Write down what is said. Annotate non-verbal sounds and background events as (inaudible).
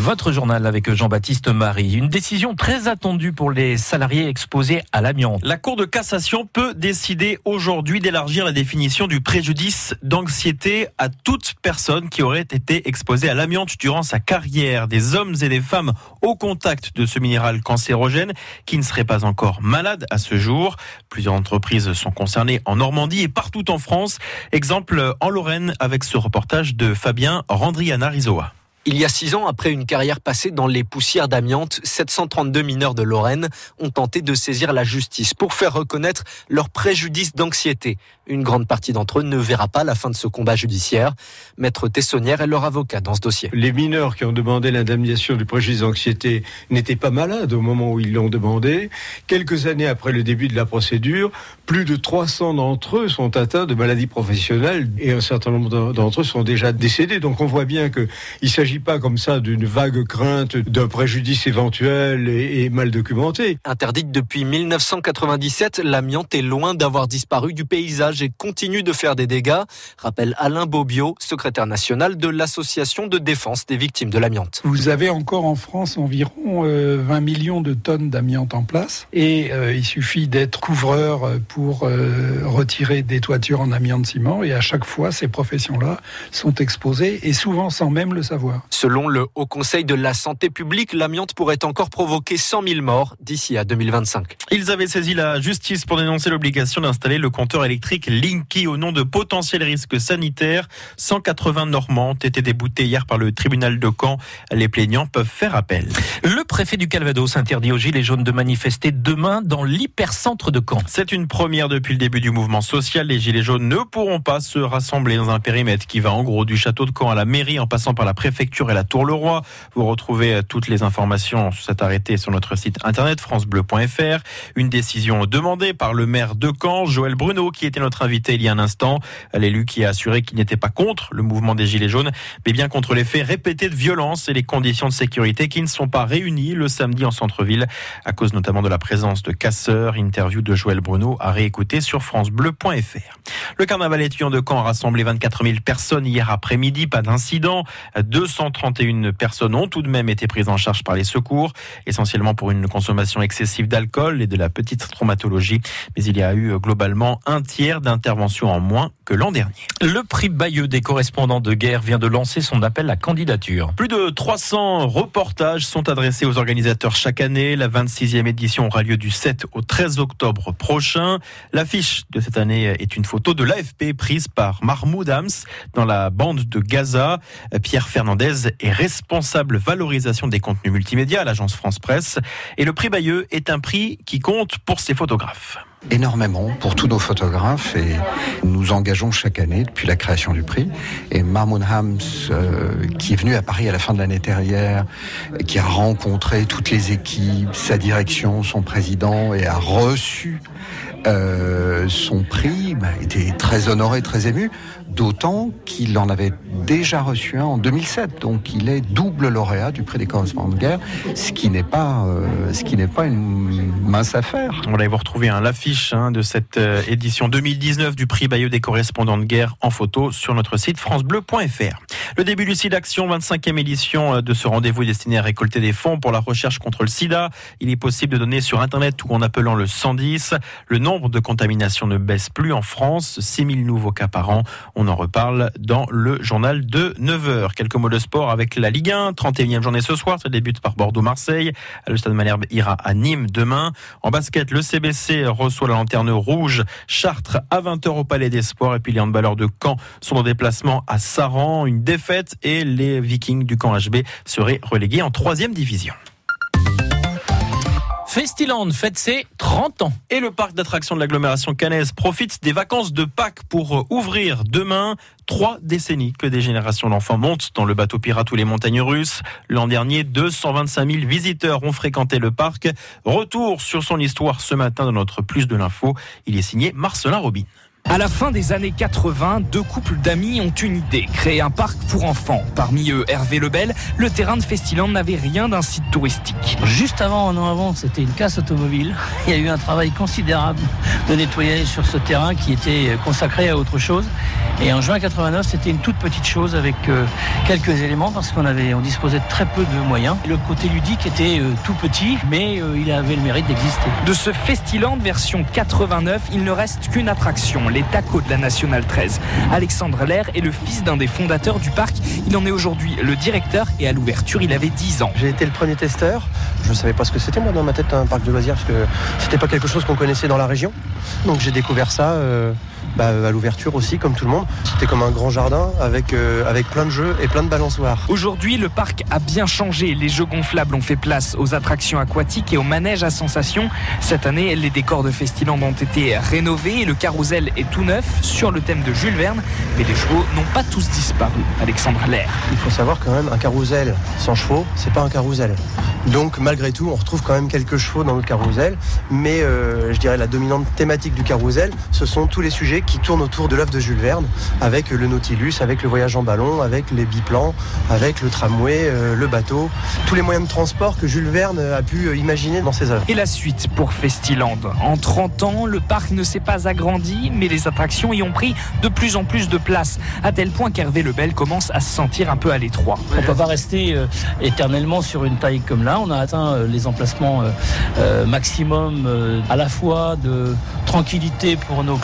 Votre journal avec Jean-Baptiste Marie. Une décision très attendue pour les salariés exposés à l'amiante. La Cour de cassation peut décider aujourd'hui d'élargir la définition du préjudice d'anxiété à toute personne qui aurait été exposée à l'amiante durant sa carrière. Des hommes et des femmes au contact de ce minéral cancérogène qui ne seraient pas encore malades à ce jour. Plusieurs entreprises sont concernées en Normandie et partout en France. Exemple en Lorraine avec ce reportage de Fabien Randriana Rizoa. Il y a six ans, après une carrière passée dans les poussières d'amiante, 732 mineurs de Lorraine ont tenté de saisir la justice pour faire reconnaître leur préjudice d'anxiété. Une grande partie d'entre eux ne verra pas la fin de ce combat judiciaire. Maître Tessonnière est leur avocat dans ce dossier. Les mineurs qui ont demandé l'indemnisation du préjudice d'anxiété n'étaient pas malades au moment où ils l'ont demandé. Quelques années après le début de la procédure, plus de 300 d'entre eux sont atteints de maladies professionnelles et un certain nombre d'entre eux sont déjà décédés. Donc on voit bien qu'il s'agit s'agit pas comme ça d'une vague crainte d'un préjudice éventuel et, mal documenté. Interdite depuis 1997, l'amiante est loin d'avoir disparu du paysage et continue de faire des dégâts, rappelle Alain Bobio, secrétaire national de l'Association de défense des victimes de l'amiante. Vous avez encore en France environ 20 euh, millions de tonnes d'amiante en place et euh, il suffit d'être couvreur pour euh, retirer des toitures en amiante ciment et à chaque fois ces professions-là sont exposées et souvent sans même le savoir. Selon le Haut Conseil de la Santé publique, l'amiante pourrait encore provoquer 100 000 morts d'ici à 2025. Ils avaient saisi la justice pour dénoncer l'obligation d'installer le compteur électrique Linky au nom de potentiels risques sanitaires. 180 Normands ont été déboutés hier par le tribunal de Caen. Les plaignants peuvent faire appel. Le préfet du Calvados interdit aux Gilets jaunes de manifester demain dans l'hypercentre de Caen. C'est une première depuis le début du mouvement social. Les Gilets jaunes ne pourront pas se rassembler dans un périmètre qui va en gros du château de Caen à la mairie en passant par la préfecture et la Tour-le-Roi. Vous retrouvez euh, toutes les informations sur cet arrêté sur notre site internet francebleu.fr. Une décision demandée par le maire de Caen, Joël Bruno, qui était notre invité il y a un instant. L'élu qui a assuré qu'il n'était pas contre le mouvement des Gilets jaunes, mais bien contre les faits répétés de violence et les conditions de sécurité qui ne sont pas réunies le samedi en centre-ville, à cause notamment de la présence de casseurs. Interview de Joël Bruno à réécouter sur francebleu.fr. Le carnaval étudiant de Caen a rassemblé 24 000 personnes hier après-midi, pas d'incident. 200 131 personnes ont tout de même été prises en charge par les secours, essentiellement pour une consommation excessive d'alcool et de la petite traumatologie. Mais il y a eu globalement un tiers d'intervention en moins que l'an dernier. Le prix Bayeux des correspondants de guerre vient de lancer son appel à candidature. Plus de 300 reportages sont adressés aux organisateurs chaque année. La 26e édition aura lieu du 7 au 13 octobre prochain. L'affiche de cette année est une photo de l'AFP prise par Mahmoud Hams dans la bande de Gaza. Pierre Fernandez est responsable valorisation des contenus multimédia à l'agence France Presse. Et le prix Bayeux est un prix qui compte pour ses photographes énormément pour tous nos photographes et nous engageons chaque année depuis la création du prix. Et Mahmoud Hams, euh, qui est venu à Paris à la fin de l'année dernière, qui a rencontré toutes les équipes, sa direction, son président et a reçu euh, son prix, bah, était très honoré, très ému, d'autant qu'il en avait déjà reçu un en 2007. Donc il est double lauréat du prix des correspondants de guerre, ce qui n'est pas, euh, pas une mince affaire. On va vous retrouver hein, hein, de cette euh, édition 2019 du prix Bayeux des correspondants de guerre en photo sur notre site francebleu.fr. Le début du SIDA Action, 25e édition euh, de ce rendez-vous destiné à récolter des fonds pour la recherche contre le sida. Il est possible de donner sur Internet ou en appelant le 110. Le nombre de contaminations ne baisse plus en France, 6000 nouveaux cas par an. On en reparle dans le journal de 9h. Quelques mots de sport avec la Ligue 1, 31e journée ce soir, ça débute par Bordeaux-Marseille. Le Stade Malherbe ira à Nîmes demain. En basket, le CBC reçoit la lanterne rouge Chartres à 20h au Palais des Sports et puis les handballeurs de Caen sont en déplacement à Saran. Une défaite et les Vikings du camp HB seraient relégués en troisième division. Festiland fête ses 30 ans. Et le parc d'attractions de l'agglomération cannaise profite des vacances de Pâques pour ouvrir demain trois décennies que des générations d'enfants montent dans le bateau pirate ou les montagnes russes. L'an dernier, 225 000 visiteurs ont fréquenté le parc. Retour sur son histoire ce matin dans notre Plus de l'info. Il est signé Marcelin Robin. À la fin des années 80, deux couples d'amis ont une idée, créer un parc pour enfants. Parmi eux, Hervé Lebel, le terrain de Festiland n'avait rien d'un site touristique. Juste avant, en avant, c'était une casse automobile. (laughs) Il y a eu un travail considérable de nettoyage sur ce terrain qui était consacré à autre chose. Et en juin 89, c'était une toute petite chose avec euh, quelques éléments parce qu'on avait, on disposait de très peu de moyens. Le côté ludique était euh, tout petit, mais euh, il avait le mérite d'exister. De ce Festiland version 89, il ne reste qu'une attraction, les tacos de la Nationale 13. Alexandre Lair est le fils d'un des fondateurs du parc. Il en est aujourd'hui le directeur et à l'ouverture, il avait 10 ans. J'ai été le premier testeur. Je ne savais pas ce que c'était moi dans ma tête un parc de loisirs parce que c'était pas quelque chose qu'on connaissait dans la région. Donc j'ai découvert ça. Euh bah, à l'ouverture aussi, comme tout le monde. C'était comme un grand jardin avec, euh, avec plein de jeux et plein de balançoires. Aujourd'hui, le parc a bien changé. Les jeux gonflables ont fait place aux attractions aquatiques et aux manèges à sensations. Cette année, les décors de Festiland ont été rénovés et le carrousel est tout neuf sur le thème de Jules Verne. Mais les chevaux n'ont pas tous disparu. Alexandre Lair. Il faut savoir quand même, un carrousel sans chevaux, c'est pas un carrousel. Donc malgré tout, on retrouve quand même quelques chevaux dans le carrousel. Mais euh, je dirais la dominante thématique du carrousel, ce sont tous les sujets qui tournent autour de l'œuvre de Jules Verne, avec le Nautilus, avec le voyage en ballon, avec les biplans, avec le tramway, euh, le bateau, tous les moyens de transport que Jules Verne a pu euh, imaginer dans ses œuvres. Et la suite pour Festiland. En 30 ans, le parc ne s'est pas agrandi, mais les attractions y ont pris de plus en plus de place, à tel point qu'Hervé Lebel commence à se sentir un peu à l'étroit. On ne peut pas rester euh, éternellement sur une taille comme là. On a atteint les emplacements maximum à la fois de tranquillité pour nos clients